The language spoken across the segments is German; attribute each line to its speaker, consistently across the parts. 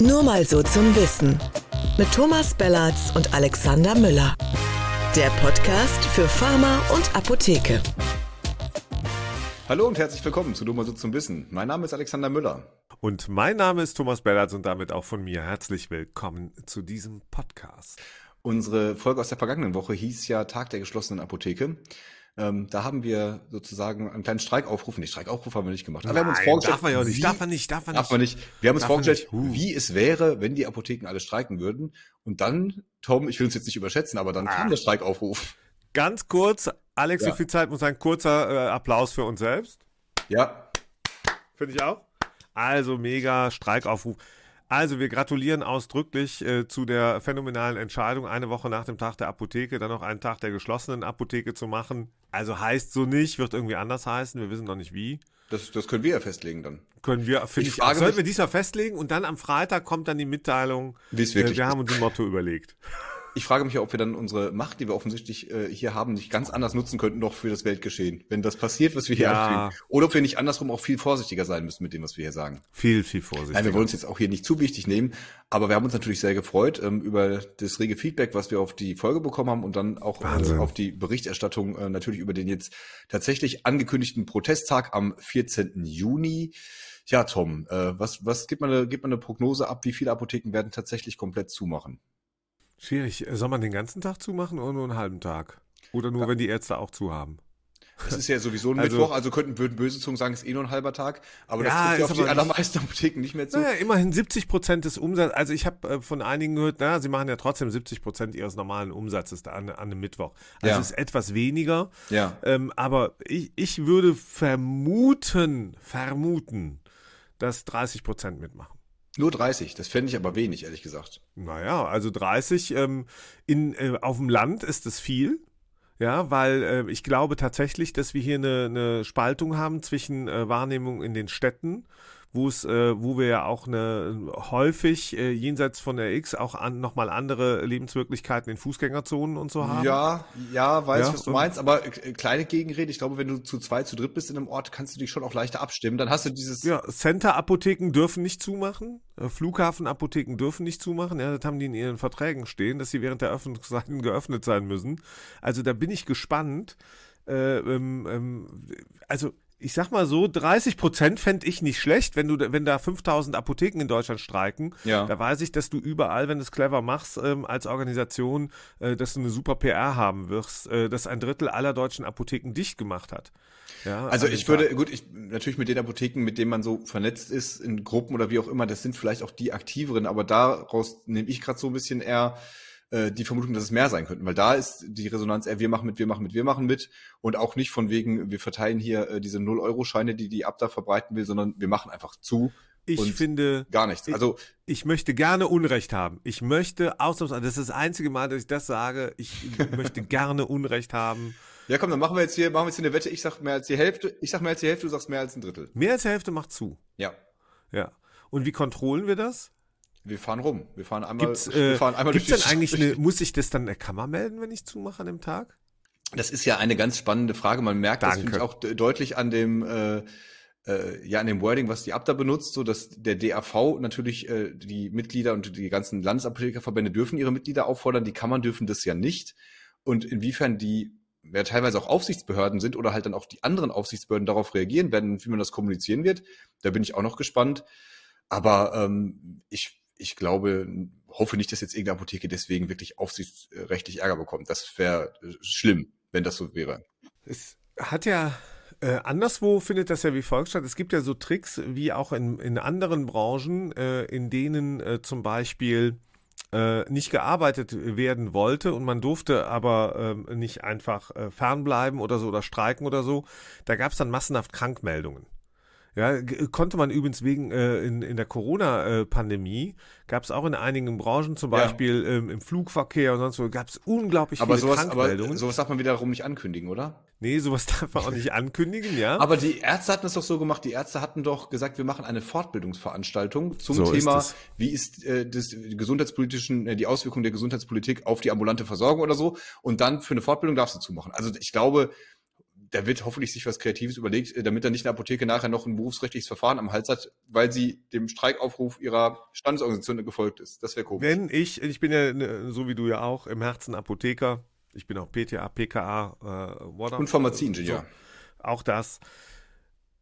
Speaker 1: Nur mal so zum Wissen. Mit Thomas Bellatz und Alexander Müller. Der Podcast für Pharma und Apotheke.
Speaker 2: Hallo und herzlich willkommen zu Nur mal so zum Wissen. Mein Name ist Alexander Müller.
Speaker 3: Und mein Name ist Thomas Bellatz und damit auch von mir herzlich willkommen zu diesem Podcast.
Speaker 2: Unsere Folge aus der vergangenen Woche hieß ja Tag der geschlossenen Apotheke. Ähm, da haben wir sozusagen einen kleinen Streikaufruf, nicht Streikaufruf haben wir nicht gemacht.
Speaker 3: Aber wir haben uns vorgestellt, darf man ja nicht,
Speaker 2: wie,
Speaker 3: darf man nicht, darf man
Speaker 2: darf
Speaker 3: nicht.
Speaker 2: Man nicht. Wir haben uns
Speaker 3: Darf
Speaker 2: vorgestellt.
Speaker 3: Huh.
Speaker 2: wie es wäre, wenn die Apotheken alle streiken würden. Und dann, Tom, ich will uns jetzt nicht überschätzen, aber dann
Speaker 3: Ah.
Speaker 2: kam der Streikaufruf.
Speaker 3: Ganz kurz, Alex,
Speaker 2: Ja.
Speaker 3: so viel Zeit muss ein kurzer äh, Applaus für uns selbst.
Speaker 2: Ja,
Speaker 3: Finde ich auch. Also mega Streikaufruf. Also wir gratulieren ausdrücklich äh, zu der phänomenalen Entscheidung, eine Woche nach dem Tag der Apotheke dann noch einen Tag der geschlossenen Apotheke zu machen. Also heißt so nicht, wird irgendwie anders heißen, wir wissen noch nicht wie.
Speaker 2: das, das können wir ja festlegen dann.
Speaker 3: Können wir, finde
Speaker 2: Ich
Speaker 3: ich,
Speaker 2: frage
Speaker 3: sollten wir diesmal festlegen und dann am Freitag kommt dann die Mitteilung,
Speaker 2: Wie es
Speaker 3: äh,
Speaker 2: wirklich
Speaker 3: wir
Speaker 2: ist.
Speaker 3: haben uns ein Motto überlegt.
Speaker 2: Ich frage mich ja, ob wir dann unsere Macht, die wir offensichtlich äh, hier haben, nicht ganz anders nutzen könnten noch für das Weltgeschehen. Wenn das passiert, was wir hier
Speaker 3: Ja.
Speaker 2: Oder ob wir nicht andersrum auch viel vorsichtiger sein müssen mit dem, was wir hier sagen.
Speaker 3: Viel, viel vorsichtiger.
Speaker 2: Nein, wir wollen uns jetzt auch hier nicht zu wichtig nehmen, aber wir haben uns natürlich sehr gefreut ähm, über das rege Feedback, was wir auf die Folge bekommen haben und dann auch äh, auf die Berichterstattung äh, natürlich über den jetzt tatsächlich angekündigten Protesttag am 14. Juni. Ja, Tom, äh, was, was gibt man, eine, gibt man eine Prognose ab? Wie viele Apotheken werden tatsächlich komplett zumachen?
Speaker 3: Schwierig. Soll man den ganzen Tag zumachen oder nur einen halben Tag? Oder nur, wenn die Ärzte auch zu haben?
Speaker 2: Es ist ja sowieso ein
Speaker 3: Also-
Speaker 2: Mittwoch, also könnten würden böse Zungen sagen, es ist eh nur ein halber Tag, aber das
Speaker 3: Ja,
Speaker 2: trifft ja auf die allermeisten Apotheken nicht mehr zu.
Speaker 3: Naja, immerhin 70 Prozent des Umsatzes. Also ich habe äh, von einigen gehört, naja, sie machen ja trotzdem 70 Prozent ihres normalen Umsatzes an, an einem Mittwoch. Also
Speaker 2: Ja.
Speaker 3: ist etwas weniger.
Speaker 2: Ja.
Speaker 3: Ähm, aber ich, ich würde vermuten, vermuten, dass 30 Prozent mitmachen.
Speaker 2: Nur 30, das fände ich aber wenig, ehrlich gesagt.
Speaker 3: Naja, also 30 ähm, in, äh, auf dem Land ist es viel. Ja, weil äh, ich glaube tatsächlich, dass wir hier eine, eine Spaltung haben zwischen äh, Wahrnehmung in den Städten, wo es, äh, wo wir ja auch eine häufig äh, jenseits von der X auch an, nochmal andere Lebenswirklichkeiten in Fußgängerzonen und so haben.
Speaker 2: Ja, ja, weiß,
Speaker 3: Ja,
Speaker 2: was du meinst, aber äh, kleine Gegenrede, ich glaube, wenn du zu zwei, zu dritt bist in einem Ort, kannst du dich schon auch leichter abstimmen. Dann hast du dieses,
Speaker 3: Ja, Center-Apotheken dürfen nicht zumachen, äh, Flughafenapotheken dürfen nicht zumachen, ja, das haben die in ihren Verträgen stehen, dass sie während der Öffnungszeiten geöffnet sein müssen. Also da bin ich gespannt. Äh, ähm, ähm, also ich sag mal so, 30 Prozent fände ich nicht schlecht, wenn du, wenn da 5000 Apotheken in Deutschland streiken.
Speaker 2: Ja.
Speaker 3: Da weiß ich, dass du überall, wenn du es clever machst, ähm, als Organisation, äh, dass du eine super PR haben wirst, äh, dass ein Drittel aller deutschen Apotheken dicht gemacht hat. Ja,
Speaker 2: also
Speaker 3: an
Speaker 2: ich
Speaker 3: Tag.
Speaker 2: würde, gut, ich, natürlich mit den Apotheken, mit denen man so vernetzt ist, in Gruppen oder wie auch immer, das sind vielleicht auch die aktiveren, aber daraus nehme ich gerade so ein bisschen eher äh, die Vermutung, dass es mehr sein könnten, weil da ist die Resonanz eher, wir machen mit, wir machen mit, wir machen mit und auch nicht von wegen, wir verteilen hier äh, diese 0-Euro-Scheine, die die Abda verbreiten will, sondern wir machen einfach zu
Speaker 3: Ich finde,
Speaker 2: gar nichts.
Speaker 3: Ich-
Speaker 2: Also
Speaker 3: ich möchte gerne Unrecht haben. Ich möchte ausnahmsweise, das ist das einzige Mal, dass ich das sage, ich möchte gerne Unrecht haben.
Speaker 2: Ja, komm, dann machen wir jetzt hier, machen wir jetzt hier eine Wette. Ich sag mehr als die Hälfte. Ich sag mehr als die Hälfte, du sagst mehr als ein Drittel.
Speaker 3: Mehr als die Hälfte macht zu.
Speaker 2: Ja.
Speaker 3: Ja. Und wie kontrollen wir das?
Speaker 2: Wir fahren rum. Wir fahren einmal,
Speaker 3: Gibt's,
Speaker 2: wir
Speaker 3: äh,
Speaker 2: fahren einmal
Speaker 3: gibt's
Speaker 2: durch
Speaker 3: denn
Speaker 2: die-
Speaker 3: eigentlich
Speaker 2: durch
Speaker 3: eine, muss ich das dann der Kammer melden, wenn ich zumache an dem Tag?
Speaker 2: Das ist ja eine ganz spannende Frage. Man merkt das
Speaker 3: Danke.
Speaker 2: finde ich auch de- deutlich an dem, äh, äh, ja, an dem Wording, was die Abda benutzt, so dass der DAV natürlich äh, die Mitglieder und die ganzen Landesapothekerverbände dürfen ihre Mitglieder auffordern, die Kammern dürfen das ja nicht. Und inwiefern die ja teilweise auch Aufsichtsbehörden sind oder halt dann auch die anderen Aufsichtsbehörden darauf reagieren werden, wie man das kommunizieren wird, da bin ich auch noch gespannt. Aber ähm, ich, ich glaube, hoffe nicht, dass jetzt irgendeine Apotheke deswegen wirklich aufsichtsrechtlich Ärger bekommt. Das wäre äh, schlimm, wenn das so wäre.
Speaker 3: Es hat ja äh, anderswo findet das ja wie folgt statt. Es gibt ja so Tricks, wie auch in, in anderen Branchen, äh, in denen äh, zum Beispiel äh, nicht gearbeitet werden wollte und man durfte aber ähm, nicht einfach äh, fernbleiben oder so oder streiken oder so. Da gab es dann massenhaft Krankmeldungen. Ja, konnte man übrigens wegen äh, in, in der Corona-Pandemie, gab es auch in einigen Branchen, zum
Speaker 2: Ja.
Speaker 3: Beispiel ähm, im Flugverkehr und sonst wo, gab es unglaublich
Speaker 2: Aber
Speaker 3: viele
Speaker 2: sowas, aber
Speaker 3: Krankmeldungen.
Speaker 2: sowas darf man wiederum nicht ankündigen, oder?
Speaker 3: nee, sowas darf man auch nicht ankündigen, ja.
Speaker 2: Aber die Ärzte hatten es doch so gemacht, die Ärzte hatten doch gesagt, wir machen eine Fortbildungsveranstaltung zum
Speaker 3: So ist
Speaker 2: Thema,
Speaker 3: es.
Speaker 2: wie ist äh, das die gesundheitspolitischen, äh, die Auswirkung der Gesundheitspolitik auf die ambulante Versorgung oder so. Und dann für eine Fortbildung darfst du zumachen. Also ich glaube, da wird hoffentlich sich was Kreatives überlegt, äh, damit er nicht eine Apotheke nachher noch ein berufsrechtliches Verfahren am Hals hat, weil sie dem Streikaufruf ihrer Standesorganisation gefolgt ist. Das wäre komisch.
Speaker 3: Wenn ich, ich bin ja ne, so wie du ja auch im Herzen Apotheker, ich bin auch PTA, PKA, äh,
Speaker 2: Water, und Pharmazieingenieur.
Speaker 3: So, auch das.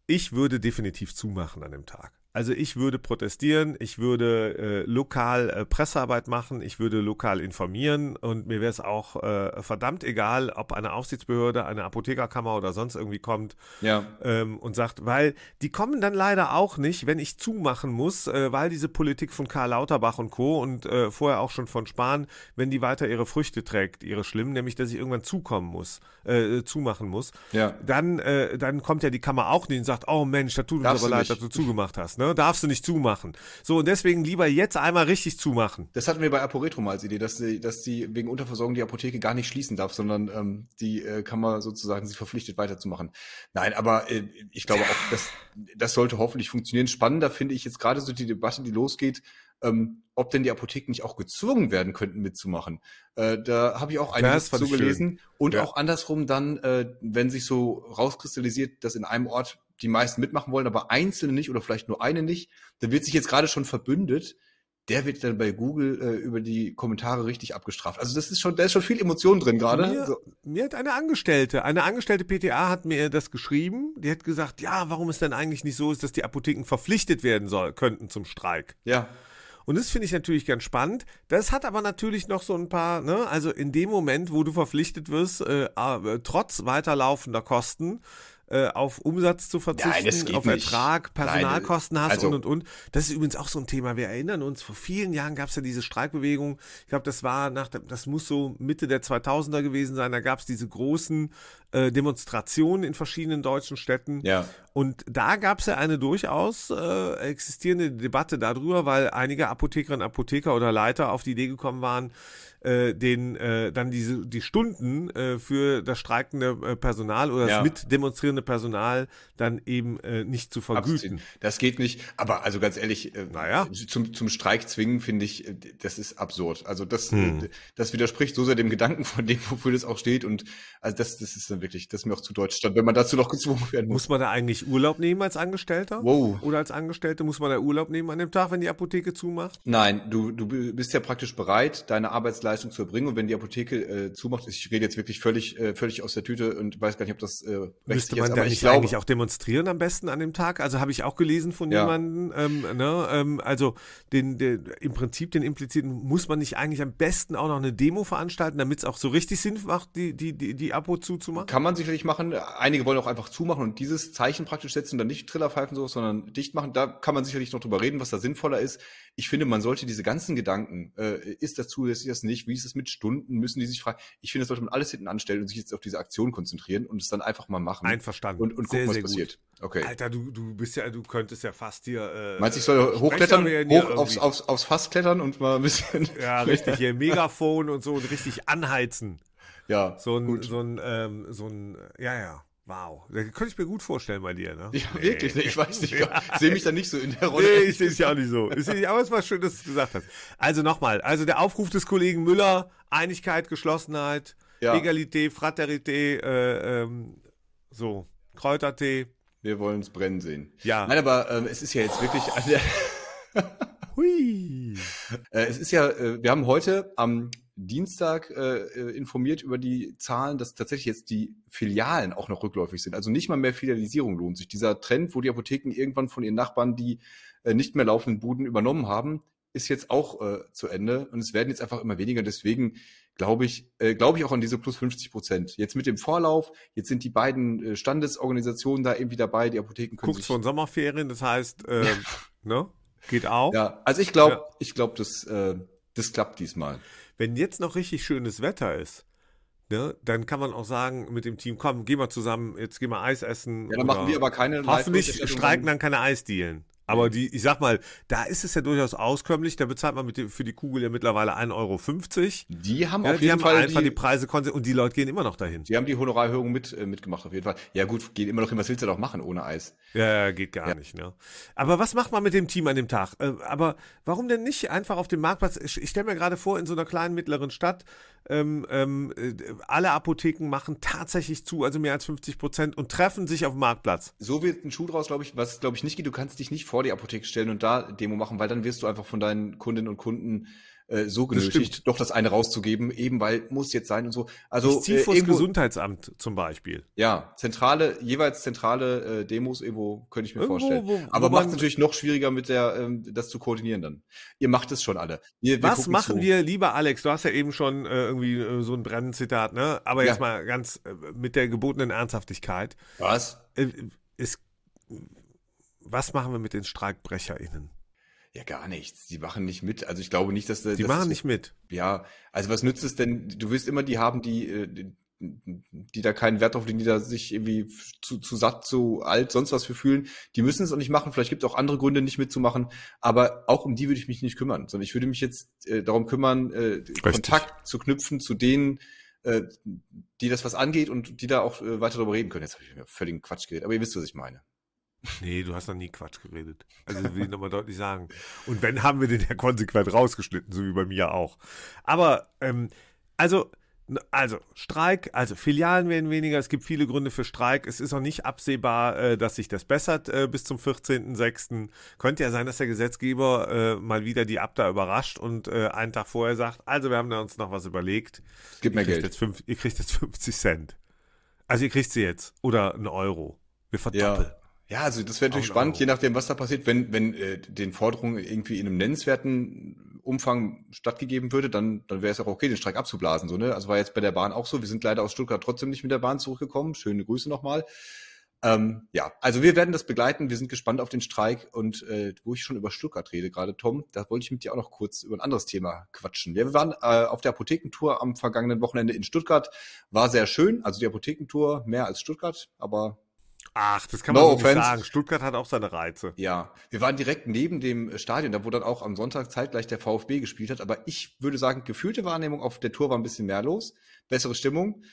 Speaker 3: Ich würde definitiv zumachen an dem Tag. Also ich würde protestieren, ich würde äh, lokal äh, Pressearbeit machen, ich würde lokal informieren und mir wäre es auch äh, verdammt egal, ob eine Aufsichtsbehörde, eine Apothekerkammer oder sonst irgendwie kommt
Speaker 2: ja.
Speaker 3: ähm, und sagt, weil die kommen dann leider auch nicht, wenn ich zumachen muss, äh, weil diese Politik von Karl Lauterbach und Co. und äh, vorher auch schon von Spahn, wenn die weiter ihre Früchte trägt, ihre schlimmen, nämlich dass ich irgendwann zukommen muss, äh, zumachen muss,
Speaker 2: ja.
Speaker 3: dann, dann kommt ja die Kammer auch nicht und sagt, oh Mensch, da tut uns aber leid, dass du zugemacht hast ne? Darfst du nicht zumachen. So, und deswegen lieber jetzt einmal richtig zumachen.
Speaker 2: Das hatten wir bei Aporetro mal als Idee, dass die, dass die wegen Unterversorgung die Apotheke gar nicht schließen darf, sondern ähm, die äh, kann man sozusagen sie verpflichtet weiterzumachen. Nein, aber äh, ich glaube auch, dass das sollte hoffentlich funktionieren. Spannender finde ich jetzt gerade so die Debatte, die losgeht, ähm, ob denn die Apotheken nicht auch gezwungen werden könnten mitzumachen. Äh, da habe ich auch einiges zu gelesen. Und ja. auch andersrum dann, äh, wenn sich so rauskristallisiert, dass in einem Ort die meisten mitmachen wollen, aber einzelne nicht oder vielleicht nur eine nicht, dann wird sich jetzt gerade schon verbündet, der wird dann bei Google äh, über die Kommentare richtig abgestraft. Also das ist schon, da ist schon viel Emotion drin gerade.
Speaker 3: Mir, so. mir hat eine Angestellte, eine Angestellte PTA hat mir das geschrieben. Die hat gesagt, ja, warum es denn eigentlich nicht so ist, dass die Apotheken verpflichtet werden soll, könnten zum Streik.
Speaker 2: Ja.
Speaker 3: Und das finde ich natürlich ganz spannend. Das hat aber natürlich noch so ein paar, ne, also in dem Moment, wo du verpflichtet wirst, äh, äh, trotz weiterlaufender Kosten, äh, auf Umsatz zu verzichten,
Speaker 2: Nein,
Speaker 3: auf Ertrag, Personalkosten
Speaker 2: Nein,
Speaker 3: hast
Speaker 2: also,
Speaker 3: und und und. Das ist übrigens auch so ein Thema. Wir erinnern uns, vor vielen Jahren gab es ja diese Streikbewegung. Ich glaube, das war nach, das muss so Mitte der 2000er gewesen sein. Da gab es diese großen äh, Demonstrationen in verschiedenen deutschen Städten.
Speaker 2: Ja.
Speaker 3: Und da gab es ja eine durchaus äh, existierende Debatte darüber, weil einige Apothekerinnen, Apotheker oder Leiter auf die Idee gekommen waren, äh, den äh, dann diese die Stunden äh, für das streikende äh, Personal oder ja. das mitdemonstrierende Personal dann eben äh, nicht zu vergüten. Abziehen.
Speaker 2: Das geht nicht. Aber also ganz ehrlich,
Speaker 3: äh, naja.
Speaker 2: zum, zum Streik zwingen finde ich, äh, das ist absurd. Also das, hm. äh, das widerspricht so sehr dem Gedanken von dem, wofür das auch steht. Und also das, das ist dann wirklich, das ist mir auch zu deutsch stand, wenn man dazu noch gezwungen werden muss.
Speaker 3: Muss man da eigentlich Urlaub nehmen als Angestellter?
Speaker 2: Wow.
Speaker 3: Oder als Angestellte muss man da Urlaub nehmen an dem Tag, wenn die Apotheke zumacht?
Speaker 2: Nein, du, du bist ja praktisch bereit, deine Arbeitsleistung Leistung zu erbringen. Und wenn die Apotheke äh, zumacht, ich rede jetzt wirklich völlig, äh, völlig aus der Tüte und weiß gar nicht, ob das äh,
Speaker 3: Müsste man ist, da nicht glaube, eigentlich auch demonstrieren am besten an dem Tag? Also habe ich auch gelesen von ja. jemandem, ähm, ne, ähm, also den, den, im Prinzip den impliziten, muss man nicht eigentlich am besten auch noch eine Demo veranstalten, damit es auch so richtig Sinn macht, die, die, die, die Apo zuzumachen?
Speaker 2: Kann man sicherlich machen. Einige wollen auch einfach zumachen und dieses Zeichen praktisch setzen und dann nicht Trillerpfeifen so, sondern dicht machen. Da kann man sicherlich noch drüber reden, was da sinnvoller ist. Ich finde, man sollte diese ganzen Gedanken, äh, ist das zulässig, ist das nicht, wie ist es mit Stunden, müssen die sich fragen. Ich finde, das sollte man alles hinten anstellen und sich jetzt auf diese Aktion konzentrieren und es dann einfach mal machen.
Speaker 3: Einverstanden.
Speaker 2: Und, und gucken, sehr, was sehr passiert.
Speaker 3: Okay. Alter, du, du bist ja, du könntest ja fast hier.
Speaker 2: Äh, Meinst du, ich soll hochklettern, hoch aufs, aufs, aufs Fass klettern und mal ein bisschen.
Speaker 3: Ja, richtig, hier Megafon und so und richtig anheizen.
Speaker 2: Ja.
Speaker 3: So ein, gut. so ein, ähm, so ein, ja, ja. Wow, das könnte ich mir gut vorstellen bei dir, ne?
Speaker 2: Ja, wirklich, ne? ich weiß nicht, ich sehe mich da nicht so in der Rolle.
Speaker 3: Nee, ich sehe es ja auch nicht so. aber es war schön, dass du es gesagt hast. Also nochmal, also der Aufruf des Kollegen Müller, Einigkeit, Geschlossenheit, ja. Egalität, Fraternité, äh, ähm, so, Kräutertee.
Speaker 2: Wir wollen es brennen sehen.
Speaker 3: Ja.
Speaker 2: Nein, aber ähm, es ist ja jetzt wirklich an der
Speaker 3: Hui.
Speaker 2: Äh, es ist ja, äh, wir haben heute am Dienstag äh, äh, informiert über die Zahlen, dass tatsächlich jetzt die Filialen auch noch rückläufig sind. Also nicht mal mehr Filialisierung lohnt sich. Dieser Trend, wo die Apotheken irgendwann von ihren Nachbarn die äh, nicht mehr laufenden Buden übernommen haben, ist jetzt auch äh, zu Ende und es werden jetzt einfach immer weniger. Deswegen glaube ich, äh, glaube ich auch an diese plus 50 Prozent. Jetzt mit dem Vorlauf, jetzt sind die beiden äh, Standesorganisationen da irgendwie dabei, die Apotheken können
Speaker 3: Guckst von Sommerferien, das heißt, äh, ne? Geht auch.
Speaker 2: Ja, also ich glaube, ja. ich glaube, das, äh, das klappt diesmal.
Speaker 3: Wenn jetzt noch richtig schönes Wetter ist, ne, dann kann man auch sagen mit dem Team, komm, geh mal zusammen, jetzt geh mal Eis essen.
Speaker 2: Ja, dann machen wir aber keine
Speaker 3: Hoffentlich streiken dann keine Eisdielen. Aber die, ich sag mal, da ist es ja durchaus auskömmlich. Da bezahlt man mit dem, für die Kugel ja mittlerweile 1,50 Euro.
Speaker 2: Die haben
Speaker 3: Ja,
Speaker 2: auf
Speaker 3: die
Speaker 2: jeden
Speaker 3: haben
Speaker 2: Fall
Speaker 3: einfach die,
Speaker 2: die,
Speaker 3: Preise und die Leute gehen immer noch dahin.
Speaker 2: die haben die Honorarerhöhung mit, äh, mitgemacht auf jeden Fall. Ja gut, geht immer noch hin, was willst du doch machen ohne Eis?
Speaker 3: Ja, ja, geht gar nicht, ne? Aber was macht man mit dem Team an dem Tag? Äh, aber warum denn nicht einfach auf dem Marktplatz? Ich, ich stelle mir gerade vor, in so einer kleinen mittleren Stadt, ähm, ähm, äh, alle Apotheken machen tatsächlich zu, also mehr als 50 Prozent und treffen sich auf dem Marktplatz.
Speaker 2: So wird ein Schuh draus, glaube ich, was glaube ich nicht geht. Du kannst dich nicht vor die Apotheke stellen und da Demo machen, weil dann wirst du einfach von deinen Kundinnen und Kunden äh, so
Speaker 3: Das
Speaker 2: genötigt, doch das eine rauszugeben, eben weil muss jetzt sein und so. Also
Speaker 3: ich ziehe
Speaker 2: äh,
Speaker 3: das
Speaker 2: irgendwo-
Speaker 3: Gesundheitsamt zum Beispiel.
Speaker 2: Ja, zentrale, jeweils zentrale äh, Demos irgendwo könnte ich mir
Speaker 3: Irgendwo,
Speaker 2: vorstellen.
Speaker 3: wo-
Speaker 2: Aber macht es natürlich noch schwieriger mit der, ähm, das zu koordinieren dann. Ihr macht es schon alle. Wir, wir
Speaker 3: Was machen
Speaker 2: zu.
Speaker 3: wir, lieber Alex? Du hast ja eben schon äh, irgendwie äh, so ein brennendes Zitat, ne? Aber
Speaker 2: Ja.
Speaker 3: jetzt mal ganz äh, mit der gebotenen Ernsthaftigkeit.
Speaker 2: Was?
Speaker 3: Äh, ist, was machen wir mit den StreikbrecherInnen?
Speaker 2: Ja, gar nichts. Die machen nicht mit. Also ich glaube nicht, dass
Speaker 3: Die
Speaker 2: dass
Speaker 3: machen nicht mit.
Speaker 2: Ja, also was nützt es denn? Du wirst immer die haben, die, äh, die, die da keinen Wert drauf legen, die da sich irgendwie zu, zu satt, zu alt, sonst was für fühlen. Die müssen es auch nicht machen. Vielleicht gibt es auch andere Gründe, nicht mitzumachen. Aber auch um die würde ich mich nicht kümmern, sondern ich würde mich jetzt äh, darum kümmern, äh, Kontakt zu knüpfen zu denen, äh, die das was angeht und die da auch äh, weiter darüber reden können. Jetzt habe ich mir völligen Quatsch geredet, aber ihr wisst, was ich meine.
Speaker 3: Nee, du hast noch nie Quatsch geredet. Also will ich nochmal deutlich sagen. Und wenn, haben wir den ja konsequent rausgeschnitten, so wie bei mir auch. Aber, ähm, also, also, Streik, also Filialen werden weniger, es gibt viele Gründe für Streik. Es ist auch nicht absehbar, äh, dass sich das bessert äh, bis zum 14.06. Könnte ja sein, dass der Gesetzgeber äh, mal wieder die Abda überrascht und äh, einen Tag vorher sagt, also wir haben da uns noch was überlegt.
Speaker 2: Gib mir
Speaker 3: ihr kriegt
Speaker 2: Geld.
Speaker 3: Jetzt fünf, ihr kriegt jetzt 50 Cent. Also ihr kriegt sie jetzt. Oder einen Euro. Wir verdoppeln.
Speaker 2: Ja. Ja, also das wäre natürlich spannend,
Speaker 3: Euro.
Speaker 2: je nachdem, was da passiert. Wenn, wenn äh, den Forderungen irgendwie in einem nennenswerten Umfang stattgegeben würde, dann, dann wäre es auch okay, den Streik abzublasen. So, ne? Also war jetzt bei der Bahn auch so. Wir sind leider aus Stuttgart trotzdem nicht mit der Bahn zurückgekommen. Schöne Grüße nochmal. Ähm, ja, also wir werden das begleiten. Wir sind gespannt auf den Streik. Und äh, wo ich schon über Stuttgart rede, gerade Tom, da wollte ich mit dir auch noch kurz über ein anderes Thema quatschen. Ja, wir waren äh, auf der Apothekentour am vergangenen Wochenende in Stuttgart. War sehr schön. Also die Apothekentour mehr als Stuttgart, aber
Speaker 3: Ach, das kann
Speaker 2: No
Speaker 3: man so nicht sagen. Stuttgart hat auch seine Reize.
Speaker 2: Ja, wir waren direkt neben dem Stadion, da wo dann auch am Sonntag zeitgleich der VfB gespielt hat. Aber ich würde sagen, gefühlte Wahrnehmung auf der Tour war ein bisschen mehr los, bessere Stimmung.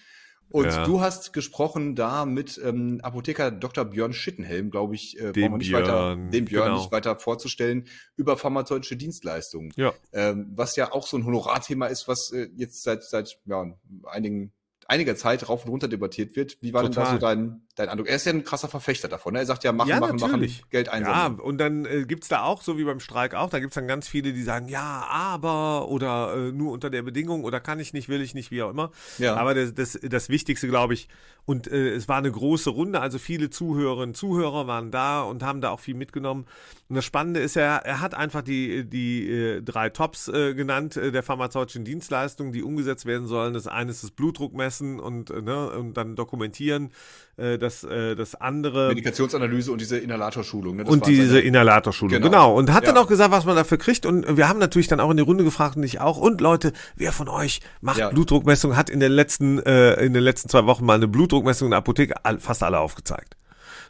Speaker 2: Und
Speaker 3: Ja.
Speaker 2: du hast gesprochen da mit ähm, Apotheker Dr. Björn Schittenhelm, glaube ich, äh,
Speaker 3: Dem
Speaker 2: brauchen wir nicht weiter,
Speaker 3: Björn,
Speaker 2: dem Björn
Speaker 3: genau.
Speaker 2: nicht weiter vorzustellen, über pharmazeutische Dienstleistungen.
Speaker 3: Ja.
Speaker 2: Ähm, was ja auch so ein Honorarthema ist, was äh, jetzt seit, seit ja, einigen einiger Zeit rauf und runter debattiert wird. Wie war denn da
Speaker 3: Total.
Speaker 2: so dein, dein Eindruck? Er ist ja ein krasser Verfechter davon. Ne? Er sagt ja, machen,
Speaker 3: Ja,
Speaker 2: machen,
Speaker 3: natürlich.
Speaker 2: machen, Geld
Speaker 3: Ja,
Speaker 2: einsammeln.
Speaker 3: und dann äh, gibt's da auch, so wie beim Streik auch, da gibt's dann ganz viele, die sagen, ja, aber oder äh, nur unter der Bedingung oder kann ich nicht, will ich nicht, wie auch immer.
Speaker 2: Ja.
Speaker 3: Aber das, das, das Wichtigste, glaube ich, und äh, es war eine große Runde, also viele Zuhörerinnen und Zuhörer waren da und haben da auch viel mitgenommen. Und das Spannende ist ja, er hat einfach die, die äh, drei Tops äh, genannt äh, der pharmazeutischen Dienstleistungen, die umgesetzt werden sollen. Das eine ist das Blutdruckmessen und, äh, ne, und dann dokumentieren. Äh, das, äh, das andere
Speaker 2: Medikationsanalyse und diese Inhalatorschulung. Ne?
Speaker 3: Und diese Inhalatorschulung. Genau.
Speaker 2: Genau.
Speaker 3: Und hat dann
Speaker 2: Ja.
Speaker 3: auch gesagt, was man dafür kriegt. Und wir haben natürlich dann auch in die Runde gefragt und ich auch. Und Leute, wer von euch macht
Speaker 2: Ja.
Speaker 3: Blutdruckmessung, hat in den letzten, äh, in den letzten zwei Wochen mal eine Blutdruckmessung in der Apotheke all, fast alle aufgezeigt.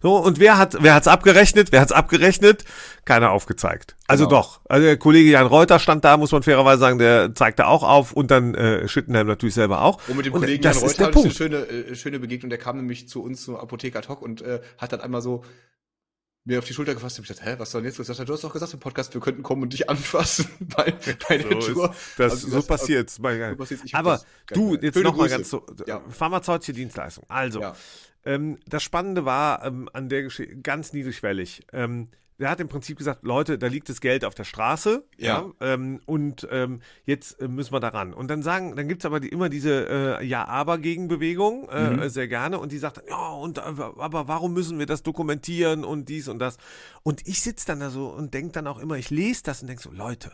Speaker 3: So, und wer hat, wer hat's abgerechnet? Wer hat's abgerechnet? Keiner aufgezeigt. Also
Speaker 2: Genau.
Speaker 3: doch. Also der Kollege Jan Reuter stand da, muss man fairerweise sagen, der zeigte auch auf und dann äh, Schittenhelm natürlich selber auch.
Speaker 2: Und mit dem
Speaker 3: und
Speaker 2: Kollegen Jan
Speaker 3: ist der
Speaker 2: Reuter hatte ich eine schöne, äh, schöne Begegnung. Der kam nämlich zu uns zur Apotheke ad hoc und äh, hat dann einmal so mir auf die Schulter gefasst und ich dachte, hä, was soll denn jetzt? Ich dachte, du hast doch gesagt im Podcast, wir könnten kommen und dich anfassen bei, bei der
Speaker 3: So
Speaker 2: Tour.
Speaker 3: ist, das,
Speaker 2: Also
Speaker 3: so
Speaker 2: das-
Speaker 3: passiert's.
Speaker 2: So
Speaker 3: Aber du, jetzt nochmal ganz so,
Speaker 2: Ja.
Speaker 3: pharmazeutische Dienstleistung. Also,
Speaker 2: Ja.
Speaker 3: Ähm, das Spannende war ähm, an der Geschichte ganz niedrigschwellig. Ähm, der hat im Prinzip gesagt, Leute, da liegt das Geld auf der Straße.
Speaker 2: Ja.
Speaker 3: ähm, und ähm, jetzt äh, müssen wir daran. Und dann sagen, dann gibt's aber die, immer diese äh, Ja-Aber-Gegenbewegung, äh,
Speaker 2: Mhm.
Speaker 3: sehr gerne. Und die sagt, dann, ja, und äh, aber warum müssen wir das dokumentieren und dies und das? Und ich sitze dann da so und denk dann auch immer, ich lese das und denk so, Leute,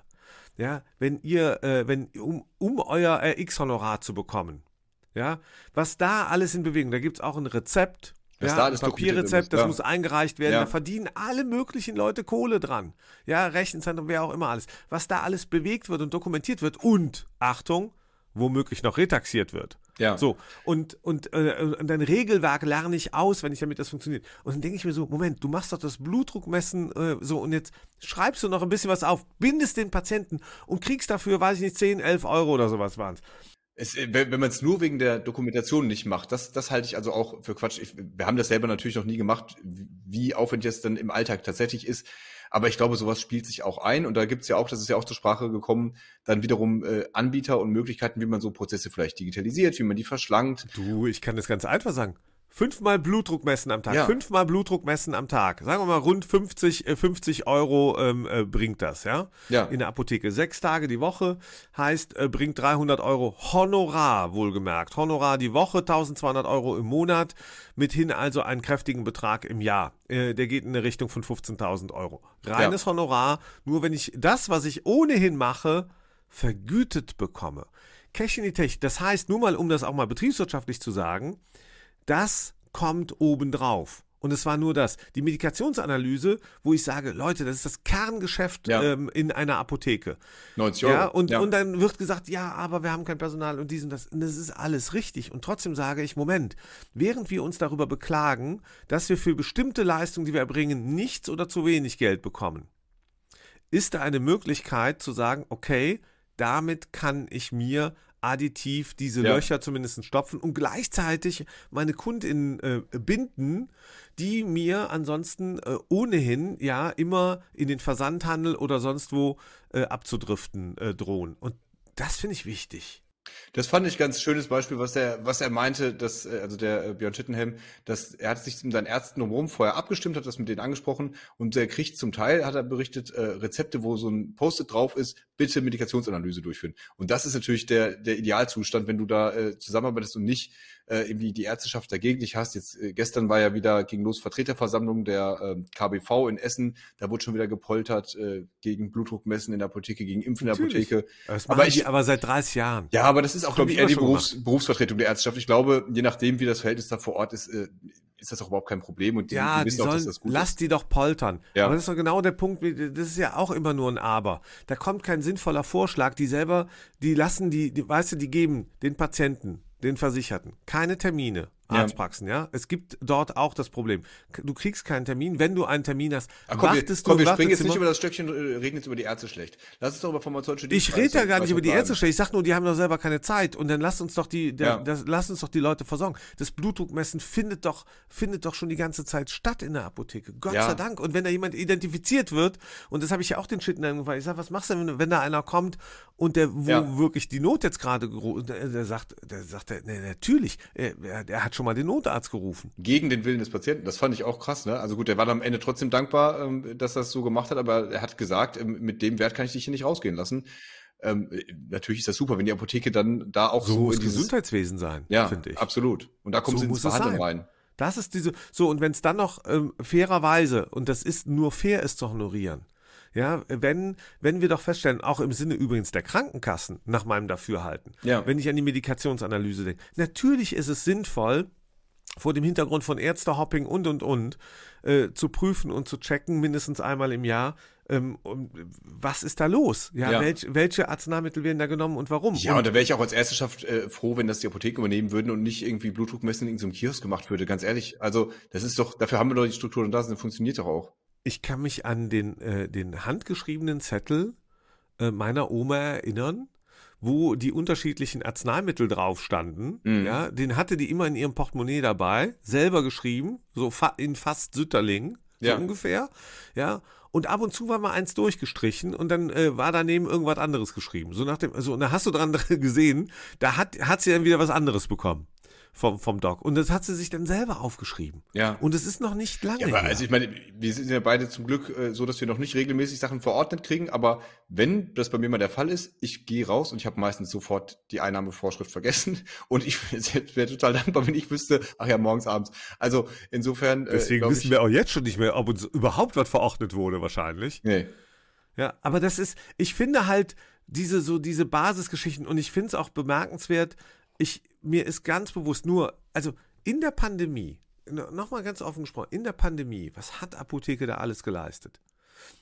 Speaker 3: ja, wenn ihr, äh, wenn, um, um euer RX-Honorar zu bekommen, ja, was da alles in Bewegung, da gibt's auch ein Rezept,
Speaker 2: Was
Speaker 3: ja,
Speaker 2: da werden
Speaker 3: Papierrezept, das
Speaker 2: ja.
Speaker 3: muss eingereicht werden,
Speaker 2: Ja.
Speaker 3: da verdienen alle möglichen Leute Kohle dran, ja, Rechenzentrum, wer auch immer alles, was da alles bewegt wird und dokumentiert wird und, Achtung, womöglich noch retaxiert wird. Ja. So, und, und, äh, und dein Regelwerk lerne ich aus, wenn ich damit das funktioniert. Und dann denke ich mir so, Moment, du machst doch das Blutdruckmessen äh, so und jetzt schreibst du noch ein bisschen was auf, bindest den Patienten und kriegst dafür, weiß ich nicht, 10, 11 Euro oder sowas waren
Speaker 2: es. wenn man es nur wegen der Dokumentation nicht macht, das, das halte ich also auch für Quatsch. Ich, wir haben das selber natürlich noch nie gemacht, wie aufwendig es dann im Alltag tatsächlich ist. Aber ich glaube, sowas spielt sich auch ein. Und da gibt's ja auch, das ist ja auch zur Sprache gekommen, dann wiederum äh, Anbieter und Möglichkeiten, wie man so Prozesse vielleicht digitalisiert, wie man die verschlankt.
Speaker 3: Du, ich kann das ganz einfach sagen. Fünfmal Blutdruck messen am Tag. Ja. Fünfmal Blutdruck messen am Tag. Sagen wir mal, rund 50, 50 äh, Euro ähm, äh, bringt das, ja? Ja. In der Apotheke. Sechs Tage die Woche heißt, äh, bringt 300 Euro Honorar, wohlgemerkt. Honorar die Woche, 1200 Euro im Monat, mithin also einen kräftigen Betrag im Jahr. Äh, der geht in eine Richtung von 15.000 Euro. Reines ja. Honorar, nur wenn ich das, was ich ohnehin mache, vergütet bekomme. Cash in die Tech, das heißt, nur mal, um das auch mal betriebswirtschaftlich zu sagen, das kommt obendrauf. Und es war nur das. Die Medikationsanalyse, wo ich sage, Leute, das ist das Kerngeschäft ja. ähm, in einer Apotheke.
Speaker 2: 90 Euro.
Speaker 3: Ja, und, ja. und dann wird gesagt, ja, aber wir haben kein Personal und dies und das. Und das ist alles richtig. Und trotzdem sage ich, Moment, während wir uns darüber beklagen, dass wir für bestimmte Leistungen, die wir erbringen, nichts oder zu wenig Geld bekommen, ist da eine Möglichkeit zu sagen, okay, damit kann ich mir additiv diese ja. Löcher zumindest stopfen und gleichzeitig meine KundInnen äh, binden, die mir ansonsten äh, ohnehin ja immer in den Versandhandel oder sonst wo äh, abzudriften äh, drohen. Und das finde ich wichtig.
Speaker 2: Das fand ich ganz schönes Beispiel, was er, was er meinte, dass, äh, also der äh, Björn Schittenhelm, dass er hat sich mit seinen Ärzten drumherum vorher abgestimmt, hat das mit denen angesprochen und er kriegt zum Teil, hat er berichtet, äh, Rezepte, wo so ein Post-it drauf ist, bitte Medikationsanalyse durchführen. Und das ist natürlich der, der Idealzustand, wenn du da äh, zusammenarbeitest und nicht äh, irgendwie die Ärzteschaft dagegen dich hast. Jetzt äh, gestern war ja wieder gegen los Vertreterversammlung der äh, KBV in Essen. Da wurde schon wieder gepoltert äh, gegen Blutdruckmessen in der Apotheke, gegen Impfen in der Apotheke.
Speaker 3: Das aber ich, aber seit 30 Jahren.
Speaker 2: Ja, aber das ist auch, glaube ich, eher die Berufs Berufsvertretung der Ärzteschaft. Ich glaube, je nachdem, wie das Verhältnis da vor Ort ist, äh, ist das auch überhaupt kein Problem und
Speaker 3: die, ja, die wissen die sollen, auch, dass das gut lass ist. die doch poltern. Ja. Aber das ist doch genau der Punkt, das ist ja auch immer nur ein Aber. Da kommt kein sinnvoller Vorschlag, die selber, die lassen die, die weißt du, die geben den Patienten den Versicherten. Keine Termine Arztpraxen, ja. Es gibt dort auch das Problem. Du kriegst keinen Termin. Wenn du einen Termin hast,
Speaker 2: Ach, komm, wartest wir, komm, du wir springen jetzt nicht über das Stöckchen, äh, reden jetzt über die Ärzte schlecht. Lass uns doch über pharmazeutische
Speaker 3: Ich rede ja gar nicht über die Ärzte schlecht. Ich sag nur, die haben doch selber keine Zeit. Und dann lass uns doch die, der, ja. das, lass uns doch die Leute versorgen. Das Blutdruckmessen findet doch, findet doch schon die ganze Zeit statt in der Apotheke. Gott ja. sei Dank. Und wenn da jemand identifiziert wird, und das habe ich ja auch den Schitten gefallen, ich sag, was machst du denn, wenn da einer kommt und der, wo wirklich die Not jetzt gerade, der, der sagt, der sagt, nee, natürlich, er, der hat schon mal den Notarzt gerufen.
Speaker 2: Gegen den Willen des Patienten. Das fand ich auch krass. Ne? Also gut, er war am Ende trotzdem dankbar, ähm, dass er das so gemacht hat, aber er hat gesagt, ähm, mit dem Wert kann ich dich hier nicht rausgehen lassen. Ähm, natürlich ist das super, wenn die Apotheke dann da auch
Speaker 3: so, so muss dieses, Gesundheitswesen sein,
Speaker 2: ja, finde ich. Absolut. Und da kommen so sie ins Verhandeln rein.
Speaker 3: Das ist diese, so, und wenn es dann noch ähm, fairerweise, und das ist nur fair, ist zu honorieren, ja, wenn, wenn wir doch feststellen, auch im Sinne übrigens der Krankenkassen, nach meinem Dafürhalten, ja. wenn ich an die Medikationsanalyse denke, natürlich ist es sinnvoll, vor dem Hintergrund von Ärztehopping und und und äh, zu prüfen und zu checken, mindestens einmal im Jahr, ähm, was ist da los? Ja, ja. Welch, welche Arzneimittel werden da genommen und warum?
Speaker 2: Ja,
Speaker 3: und,
Speaker 2: und da wäre ich auch als Ärzteschaft äh, froh, wenn das die Apotheken übernehmen würden und nicht irgendwie Blutdruckmessen in so einem Kiosk gemacht würde, ganz ehrlich. Also, das ist doch, dafür haben wir doch die Strukturen da, das funktioniert doch auch.
Speaker 3: Ich kann mich an den, äh, den handgeschriebenen Zettel äh, meiner Oma erinnern, wo die unterschiedlichen Arzneimittel drauf standen. Mhm. Ja, den hatte die immer in ihrem Portemonnaie dabei, selber geschrieben, so fa in fast Sütterling, so ja. ungefähr. Ja, und ab und zu war mal eins durchgestrichen und dann äh, war daneben irgendwas anderes geschrieben. So nach dem, so, und da hast du dran gesehen, da hat, hat sie dann wieder was anderes bekommen vom, vom Doc. Und das hat sie sich dann selber aufgeschrieben.
Speaker 2: Ja.
Speaker 3: Und es ist noch nicht lange. Ja,
Speaker 2: aber also ich meine, wir sind ja beide zum Glück äh, so, dass wir noch nicht regelmäßig Sachen verordnet kriegen. Aber wenn das bei mir mal der Fall ist, ich gehe raus und ich habe meistens sofort die Einnahmevorschrift vergessen. Und ich wäre total dankbar, wenn ich wüsste, ach ja, morgens, abends. Also insofern.
Speaker 3: Äh, Deswegen wissen ich, wir auch jetzt schon nicht mehr, ob uns überhaupt was verordnet wurde, wahrscheinlich.
Speaker 2: Nee.
Speaker 3: Ja, aber das ist, ich finde halt diese, so diese Basisgeschichten und ich finde es auch bemerkenswert, ich, mir ist ganz bewusst nur, also in der Pandemie, nochmal ganz offen gesprochen, in der Pandemie, was hat Apotheke da alles geleistet?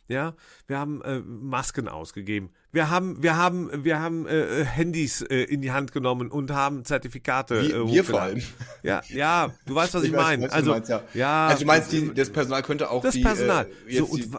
Speaker 3: Ja, wir haben äh, Masken ausgegeben. Wir haben, wir haben, wir haben äh, Handys äh, in die Hand genommen und haben Zertifikate.
Speaker 2: Wir,
Speaker 3: äh,
Speaker 2: wir vor allem.
Speaker 3: Ja, ja, du weißt, was ich, ich meine. Also,
Speaker 2: du meinst, ja. ja. Also du meinst, die, das Personal könnte auch
Speaker 3: das
Speaker 2: die,
Speaker 3: Personal.
Speaker 2: Äh, jetzt so, und, die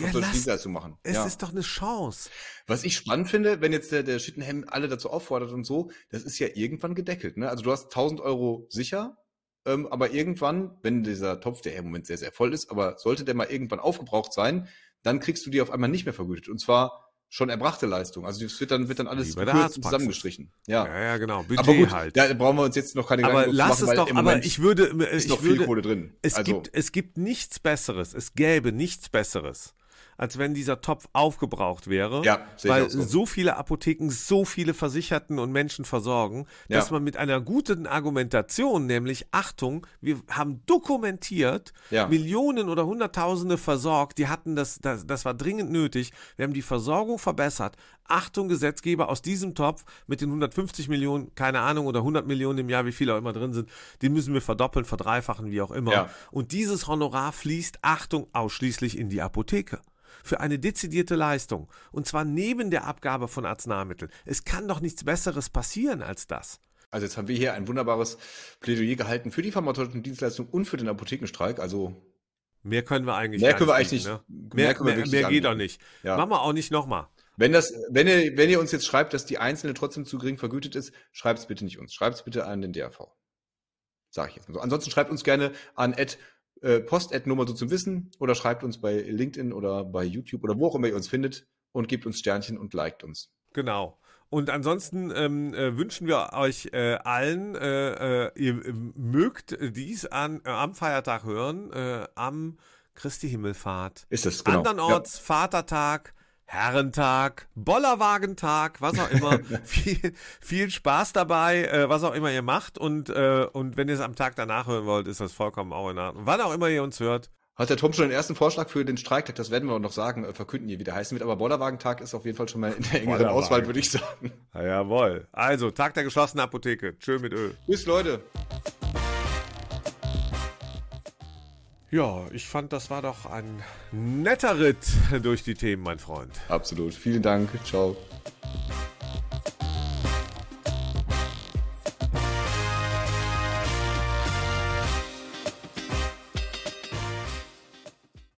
Speaker 2: ja, Dienstleistung machen.
Speaker 3: Es
Speaker 2: ja.
Speaker 3: ist doch eine Chance.
Speaker 2: Was ich spannend finde, wenn jetzt der, der Schittenhelm alle dazu auffordert und so, das ist ja irgendwann gedeckelt. Ne? Also du hast 1000 Euro sicher, ähm, aber irgendwann, wenn dieser Topf, der im Moment sehr, sehr voll ist, aber sollte der mal irgendwann aufgebraucht sein, dann kriegst du die auf einmal nicht mehr vergütet. Und zwar schon erbrachte Leistung. Also es wird dann, wird dann alles
Speaker 3: gekürzt
Speaker 2: zusammengestrichen. Ja.
Speaker 3: ja, ja, genau.
Speaker 2: Budget aber gut, halt. Da brauchen wir uns jetzt noch keine
Speaker 3: Gedanken aber lass
Speaker 2: machen,
Speaker 3: es doch, aber ich würde,
Speaker 2: ist
Speaker 3: ich
Speaker 2: noch
Speaker 3: würde,
Speaker 2: viel Kohle drin.
Speaker 3: Es
Speaker 2: also.
Speaker 3: gibt, es gibt nichts Besseres. Es gäbe nichts Besseres als wenn dieser Topf aufgebraucht wäre,
Speaker 2: ja,
Speaker 3: weil
Speaker 2: so.
Speaker 3: so. viele Apotheken so viele Versicherten und Menschen versorgen, dass
Speaker 2: Ja.
Speaker 3: man mit einer guten Argumentation, nämlich Achtung, wir haben dokumentiert,
Speaker 2: Ja.
Speaker 3: Millionen oder Hunderttausende versorgt, die hatten das, das, das war dringend nötig, wir haben die Versorgung verbessert. Achtung, Gesetzgeber, aus diesem Topf mit den 150 Millionen, keine Ahnung, oder 100 Millionen im Jahr, wie viele auch immer drin sind, den müssen wir verdoppeln, verdreifachen, wie auch immer. Und dieses Honorar fließt, Achtung, ausschließlich in die Apotheke. Für eine dezidierte Leistung. Und zwar neben der Abgabe von Arzneimitteln. Es kann doch nichts Besseres passieren als das.
Speaker 2: Also jetzt haben wir hier ein wunderbares Plädoyer gehalten für die pharmazeutischen Dienstleistungen und für den Apothekenstreik. Also
Speaker 3: Mehr können wir eigentlich
Speaker 2: Mehr können wir
Speaker 3: nicht
Speaker 2: eigentlich nicht-
Speaker 3: Ne? Mehr,
Speaker 2: mehr können wir
Speaker 3: mehr, mehr geht doch nicht.
Speaker 2: Ja.
Speaker 3: Machen wir auch nicht nochmal.
Speaker 2: wenn das, wenn ihr, wenn ihr uns jetzt schreibt, dass die Einzelne trotzdem zu gering vergütet ist, schreibt es bitte nicht uns. Schreibt es bitte an den DRV. Sag ich jetzt mal so. Ansonsten schreibt uns gerne an äh, post at nur mal so zum Wissen oder schreibt uns bei LinkedIn oder bei YouTube oder wo auch immer ihr uns findet und gebt uns Sternchen und liked uns.
Speaker 3: Genau. Und ansonsten ähm, äh, wünschen wir euch äh, allen, äh, äh, ihr äh, mögt dies an, äh, am Feiertag hören, am Christi Himmelfahrt.
Speaker 2: Ist das genau?
Speaker 3: Andernorts Vatertag, Herrentag, Bollerwagentag, was auch immer. viel, viel Spaß dabei, äh, was auch immer ihr macht. Und, äh, und wenn ihr es am Tag danach hören wollt, ist das vollkommen auch in Ordnung. Wann auch immer ihr uns hört.
Speaker 2: Hat der Tom schon den ersten Vorschlag für den Streiktag? Das werden wir noch sagen, äh, verkünden, wie der heißen wird. Aber Bollerwagentag ist auf jeden Fall schon mal in der engeren. Auswahl, würde ich sagen.
Speaker 3: Ja, jawohl. Also, Tag der geschlossenen Apotheke. Tschö mit Öl.
Speaker 2: Tschüss, Leute.
Speaker 3: Ja, ich fand, das war doch ein netter Ritt durch die Themen, mein Freund.
Speaker 2: Absolut. Vielen Dank. Ciao.